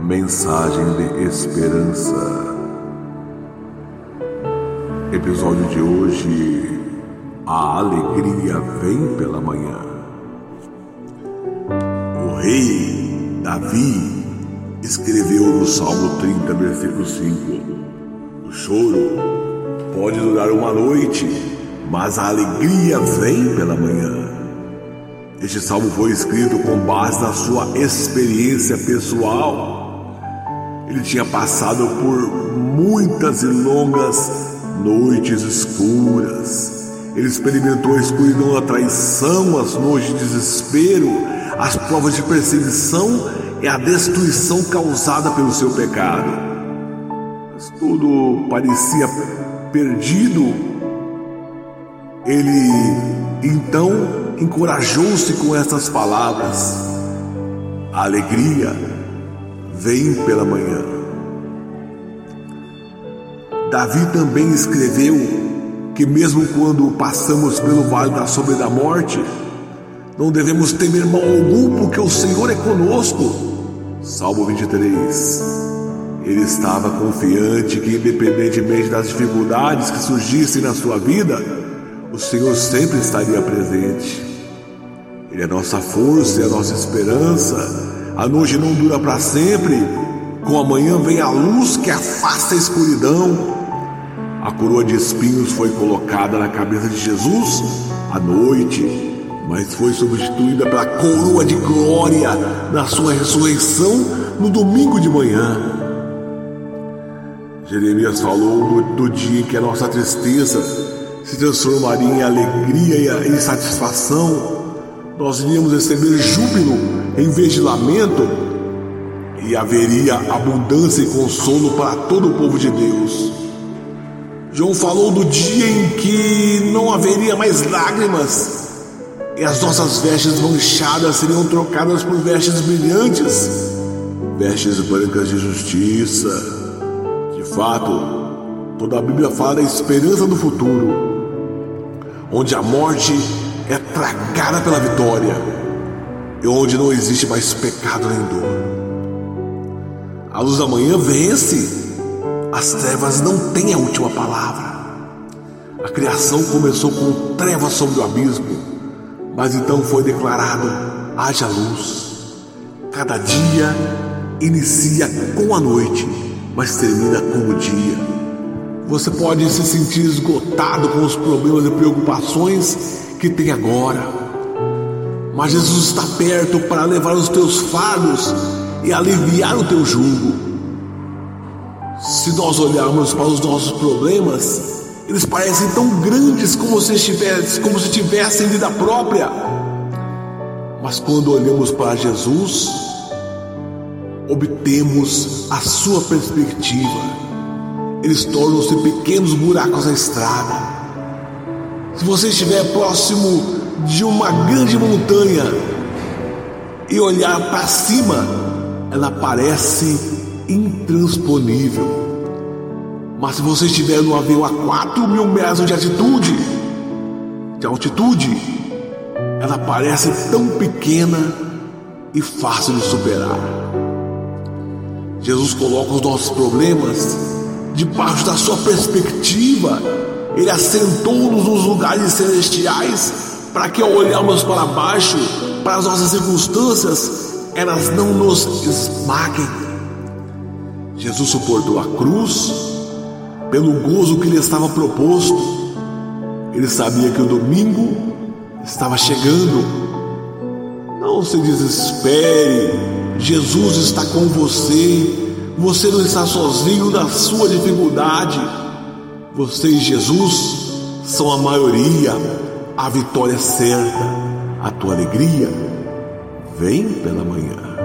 Mensagem de Esperança. Episódio de hoje: A alegria vem pela manhã. O rei Davi escreveu no Salmo 30, versículo 5: O choro pode durar uma noite, mas a alegria vem pela manhã. Este salmo foi escrito com base na sua experiência pessoal. Ele tinha passado por muitas e longas noites escuras. Ele experimentou a escuridão, a traição, as noites de desespero, as provas de perseguição e a destruição causada pelo seu pecado. Mas tudo parecia perdido. Ele então encorajou-se com estas palavras: A alegria vem pela manhã. Davi também escreveu que, mesmo quando passamos pelo vale da sombra da morte, não devemos temer mal algum, porque o Senhor é conosco. Salmo 23. Ele estava confiante que, independentemente das dificuldades que surgissem na sua vida, o Senhor sempre estaria presente. Ele é a nossa força e a nossa esperança. A noite não dura para sempre. Com a manhã vem a luz que afasta a escuridão. A coroa de espinhos foi colocada na cabeça de Jesus à noite, mas foi substituída pela coroa de glória na sua ressurreição no domingo de manhã. Jeremias falou do, do dia em que a nossa tristeza se transformaria em alegria e satisfação. Nós iríamos receber júbilo em vez de lamento, e haveria abundância e consolo para todo o povo de Deus. João falou do dia em que não haveria mais lágrimas, e as nossas vestes manchadas seriam trocadas por vestes brilhantes, vestes brancas de justiça. De fato, toda a Bíblia fala da esperança do futuro, onde a morte é tragada pela vitória e onde não existe mais pecado nem dor. A luz da manhã vence as trevas não têm a última palavra. A criação começou com trevas sobre o abismo, mas então foi declarado: haja luz. Cada dia inicia com a noite, mas termina com o dia. Você pode se sentir esgotado com os problemas e preocupações que tem agora, mas Jesus está perto para levar os teus fardos e aliviar o teu jugo. Se nós olharmos para os nossos problemas, eles parecem tão grandes como se, estivessem, como se tivessem vida própria. Mas quando olhamos para Jesus, obtemos a sua perspectiva. Eles tornam-se pequenos buracos na estrada. Se você estiver próximo de uma grande montanha e olhar para cima, ela parece intransponível. Mas se você estiver no avião a 4 mil metros de altitude, de altitude, ela parece tão pequena e fácil de superar. Jesus coloca os nossos problemas debaixo da sua perspectiva. Ele assentou-nos nos lugares celestiais para que ao olharmos para baixo, para as nossas circunstâncias, elas não nos esmaguem. Jesus suportou a cruz pelo gozo que lhe estava proposto. Ele sabia que o domingo estava chegando. Não se desespere, Jesus está com você. Você não está sozinho na sua dificuldade. Você e Jesus são a maioria. A vitória certa. A tua alegria vem pela manhã.